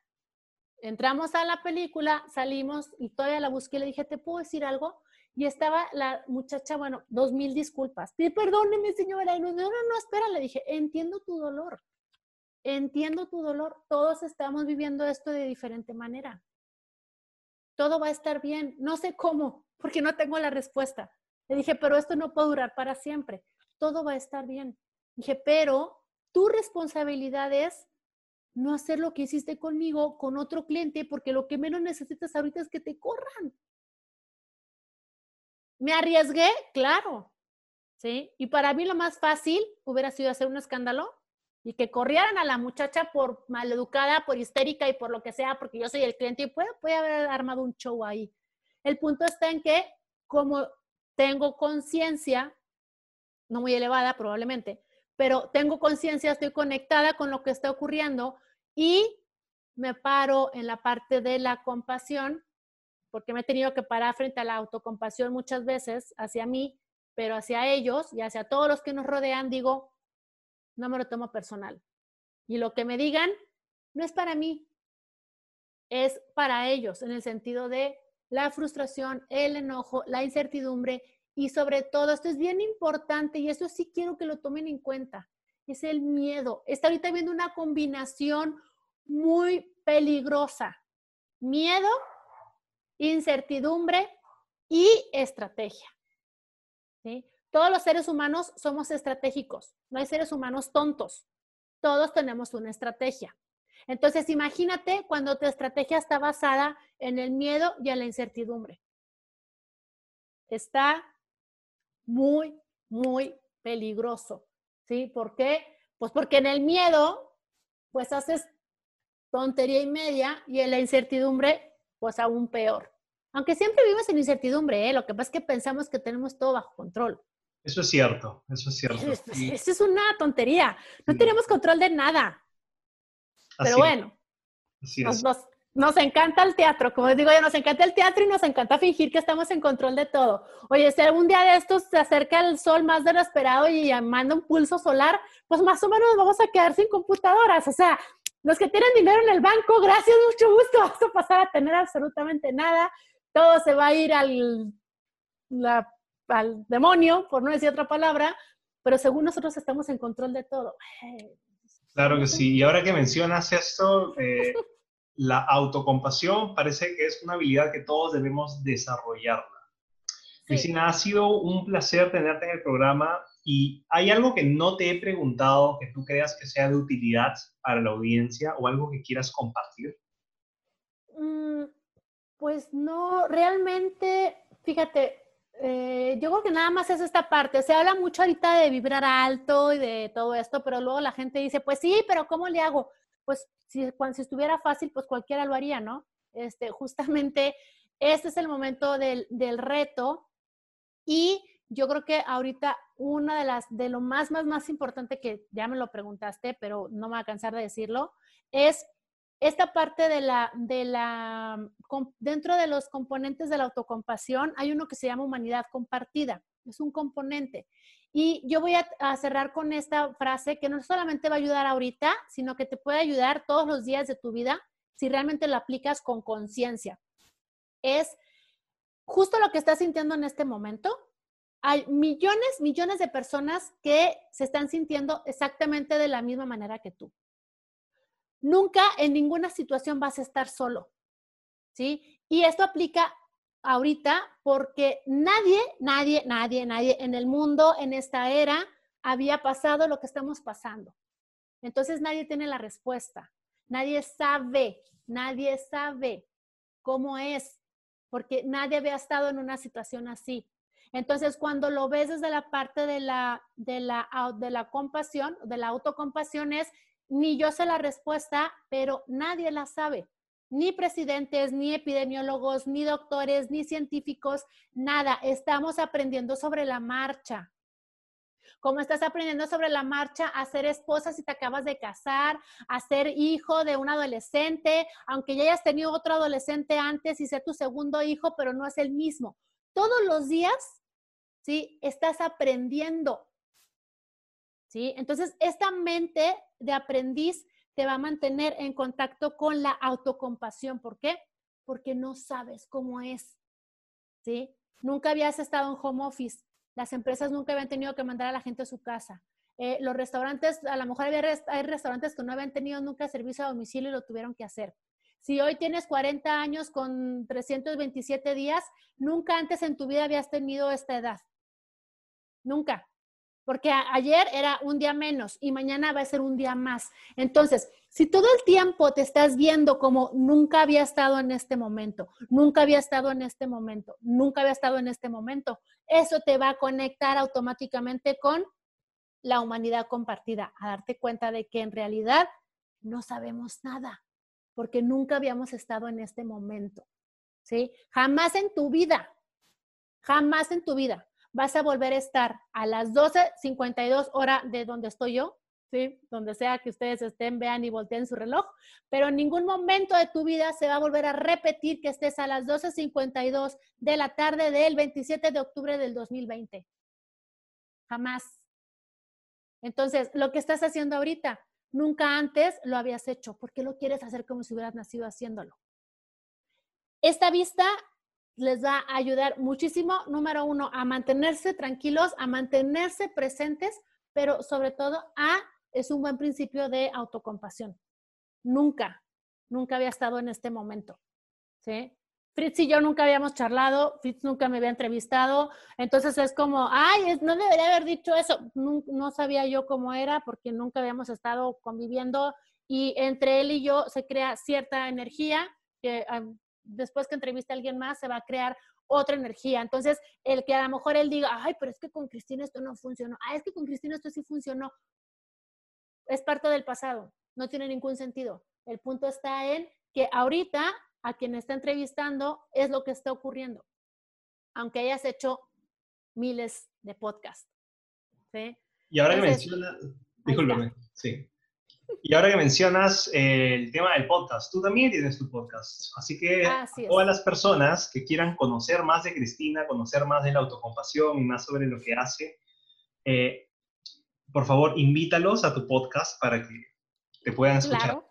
Entramos a la película, salimos y todavía la busqué y le dije, ¿te puedo decir algo? Y estaba la muchacha, bueno, dos mil disculpas. Perdóneme, señora. Y no, no, no, espera, le dije, entiendo tu dolor. Entiendo tu dolor. Todos estamos viviendo esto de diferente manera todo va a estar bien. No sé cómo, porque no tengo la respuesta. Le dije, pero esto no puede durar para siempre. Todo va a estar bien. Dije, pero tu responsabilidad es no hacer lo que hiciste conmigo, con otro cliente, porque lo que menos necesitas ahorita es que te corran. ¿Me arriesgué? Claro. ¿Sí? Y para mí lo más fácil hubiera sido hacer un escándalo y que corrieran a la muchacha por maleducada, por histérica y por lo que sea, porque yo soy el cliente y puede, puede haber armado un show ahí. El punto está en que como tengo conciencia no muy elevada probablemente, pero tengo conciencia, estoy conectada con lo que está ocurriendo y me paro en la parte de la compasión, porque me he tenido que parar frente a la autocompasión muchas veces hacia mí, pero hacia ellos y hacia todos los que nos rodean, digo, no me lo tomo personal. Y lo que me digan no es para mí, es para ellos, en el sentido de la frustración, el enojo, la incertidumbre y sobre todo, esto es bien importante y eso sí quiero que lo tomen en cuenta, es el miedo. Está ahorita viendo una combinación muy peligrosa. Miedo, incertidumbre y estrategia. Todos los seres humanos somos estratégicos, no hay seres humanos tontos. Todos tenemos una estrategia. Entonces, imagínate cuando tu estrategia está basada en el miedo y en la incertidumbre. Está muy, muy peligroso. ¿Sí? ¿Por qué? Pues porque en el miedo, pues haces tontería y media y en la incertidumbre, pues aún peor. Aunque siempre vivimos en incertidumbre, ¿eh? lo que pasa es que pensamos que tenemos todo bajo control. Eso es cierto, eso es cierto. Eso, es una tontería. No tenemos control de nada. Pero bueno, así es. Nos encanta el teatro, como digo yo, nos encanta el teatro y nos encanta fingir que estamos en control de todo. Oye, si algún día de estos se acerca el sol más de lo esperado y manda un pulso solar, pues más o menos nos vamos a quedar sin computadoras. O sea, los que tienen dinero en el banco, gracias, mucho gusto, vamos a pasar a tener absolutamente nada. Todo se va a ir al, al demonio, por no decir otra palabra, pero según nosotros estamos en control de todo. Claro que sí. Y ahora que mencionas esto, eh, la autocompasión parece que es una habilidad que todos debemos desarrollarla. Cristina, ha sido un placer tenerte en el programa y hay algo que no te he preguntado que tú creas que sea de utilidad para la audiencia o algo que quieras compartir. Mm, pues no, realmente, fíjate, eh, yo creo que nada más es esta parte. Se habla mucho ahorita de vibrar alto y de todo esto, pero luego la gente dice, pues sí, pero ¿cómo le hago? pues si, cuando, si estuviera fácil, pues cualquiera lo haría, ¿no? Este, justamente este es el momento del, del reto y yo creo que ahorita una de las, de lo más, más, más importante que ya me lo preguntaste, pero no me voy a cansar de decirlo, es esta parte de la, la, dentro de los componentes de la autocompasión, hay uno que se llama humanidad compartida, es un componente. Y yo voy a, cerrar con esta frase que no solamente va a ayudar ahorita, sino que te puede ayudar todos los días de tu vida si realmente lo aplicas con conciencia. Es justo lo que estás sintiendo en este momento. Hay millones, millones de personas que se están sintiendo exactamente de la misma manera que tú. Nunca en ninguna situación vas a estar solo, ¿sí? Y esto aplica ahorita porque nadie, nadie, nadie, nadie en el mundo, en esta era, había pasado lo que estamos pasando. Entonces nadie tiene la respuesta. Nadie sabe, nadie sabe cómo es, porque nadie había estado en una situación así. Entonces, cuando lo ves desde la parte de la, de la, de la compasión, de la autocompasión, es ni yo sé la respuesta, pero nadie la sabe ni presidentes, ni epidemiólogos, ni doctores, ni científicos, nada. Estamos aprendiendo sobre la marcha. Como estás aprendiendo sobre la marcha a ser esposa si te acabas de casar, a ser hijo de un adolescente, aunque ya hayas tenido otro adolescente antes y sea tu segundo hijo, pero no es el mismo. Todos los días, ¿sí? Estás aprendiendo. ¿Sí? Entonces, esta mente de aprendiz te va a mantener en contacto con la autocompasión. ¿Por qué? Porque no sabes cómo es. ¿Sí? Nunca habías estado en home office. Las empresas nunca habían tenido que mandar a la gente a su casa. Eh, los restaurantes, a lo mejor había hay restaurantes que no habían tenido nunca servicio a domicilio y lo tuvieron que hacer. Si hoy tienes 40 años con 327 días, nunca antes en tu vida habías tenido esta edad. Nunca porque ayer era un día menos y mañana va a ser un día más. Entonces, si todo el tiempo te estás viendo como nunca había estado en este momento, nunca había estado en este momento, nunca había estado en este momento, eso te va a conectar automáticamente con la humanidad compartida, a darte cuenta de que en realidad no sabemos nada, porque nunca habíamos estado en este momento. ¿Sí? Jamás en tu vida, jamás en tu vida vas a volver a estar a las 12.52 hora de donde estoy yo, ¿sí? Donde sea que ustedes estén, vean y volteen su reloj, pero en ningún momento de tu vida se va a volver a repetir que estés a las 12.52 de la tarde del 27 de octubre del 2020. Jamás. Entonces, lo que estás haciendo ahorita, nunca antes lo habías hecho. ¿Por qué lo quieres hacer como si hubieras nacido haciéndolo? Esta vista les va a ayudar muchísimo, número uno, a mantenerse tranquilos, a mantenerse presentes, pero sobre todo a, es un buen principio de autocompasión. Nunca, nunca había estado en este momento. ¿sí? Fritz y yo nunca habíamos charlado, Fritz nunca me había entrevistado, entonces es como, ay, no debería haber dicho eso, no, sabía yo cómo era porque nunca habíamos estado conviviendo y entre él y yo se crea cierta energía que después que entrevista a alguien más se va a crear otra energía. Entonces, el que a lo mejor él diga, ay, pero es que con Cristina esto no funcionó, ay, es que con Cristina esto sí funcionó, es parte del pasado, no tiene ningún sentido. El punto está en que ahorita a quien está entrevistando es lo que está ocurriendo, aunque hayas hecho miles de podcasts. Y ahora que mencionas, discúlpame, sí. Y ahora que mencionas eh, el tema del podcast, tú también tienes tu podcast. Así que todas las personas que quieran conocer más de Cristina, conocer más de la autocompasión y más sobre lo que hace, eh, por favor, invítalos a tu podcast para que te puedan escuchar.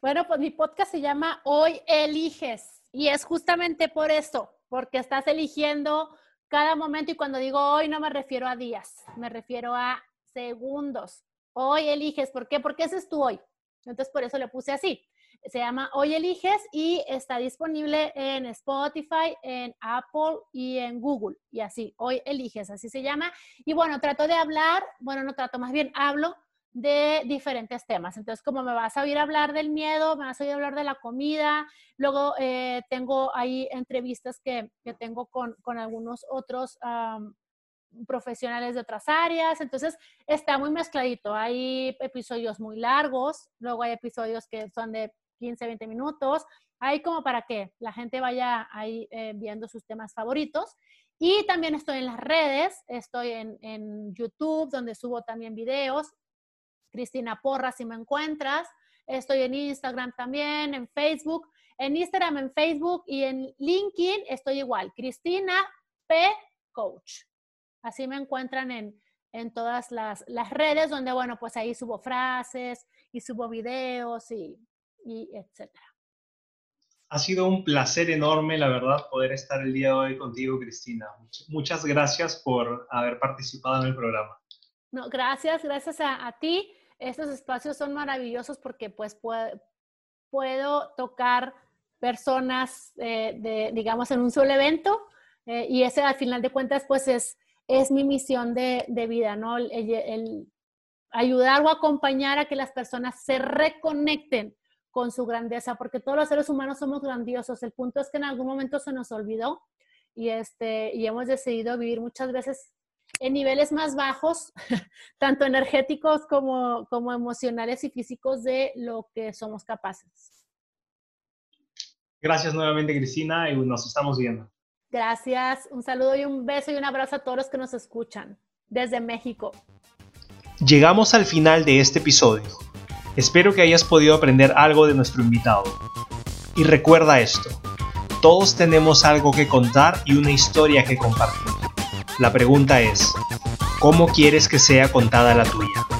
Bueno, pues mi podcast se llama Hoy Eliges y es justamente por eso, porque estás eligiendo cada momento y cuando digo hoy no me refiero a días, me refiero a segundos. Hoy eliges, ¿por qué? Porque ese es tu hoy. Entonces por eso le puse así. Se llama Hoy eliges y está disponible en Spotify, en Apple y en Google. Y así, Hoy eliges, así se llama. Y bueno, trato de hablar, bueno, no trato, más bien hablo de diferentes temas. Entonces, como me vas a oír hablar del miedo, me vas a oír hablar de la comida, luego eh, tengo ahí entrevistas que, tengo con, algunos otros profesionales de otras áreas, entonces está muy mezcladito. Hay episodios muy largos, luego hay episodios que son de 15, 20 minutos, hay como para que la gente vaya ahí eh, viendo sus temas favoritos. Y también estoy en las redes, estoy en, en YouTube, donde subo también videos, Cristina Porra si me encuentras. Estoy en Instagram también, en Facebook. En Instagram, en Facebook y en LinkedIn estoy igual, Cristina P. Coach. Así me encuentran en, en todas las, las, redes donde, bueno, pues ahí subo frases y subo videos y, y etcétera. Ha sido un placer enorme, la verdad, poder estar el día de hoy contigo, Cristina. Muchas gracias por haber participado en el programa. No, gracias, gracias a, a ti estos espacios son maravillosos porque pues puedo, tocar personas, eh, de, digamos, en un solo evento eh, y ese al final de cuentas pues es, es mi misión de, vida, ¿no? El, ayudar o acompañar a que las personas se reconecten con su grandeza, porque todos los seres humanos somos grandiosos. El punto es que en algún momento se nos olvidó y, este, y hemos decidido vivir muchas veces en niveles más bajos, tanto energéticos como, como emocionales y físicos de lo que somos capaces. Gracias nuevamente, Cristina, y nos estamos viendo. Gracias, un saludo y un beso y un abrazo a todos los que nos escuchan desde México. Llegamos al final de este episodio. Espero que hayas podido aprender algo de nuestro invitado. Y recuerda esto, todos tenemos algo que contar y una historia que compartir. La pregunta es, ¿cómo quieres que sea contada la tuya?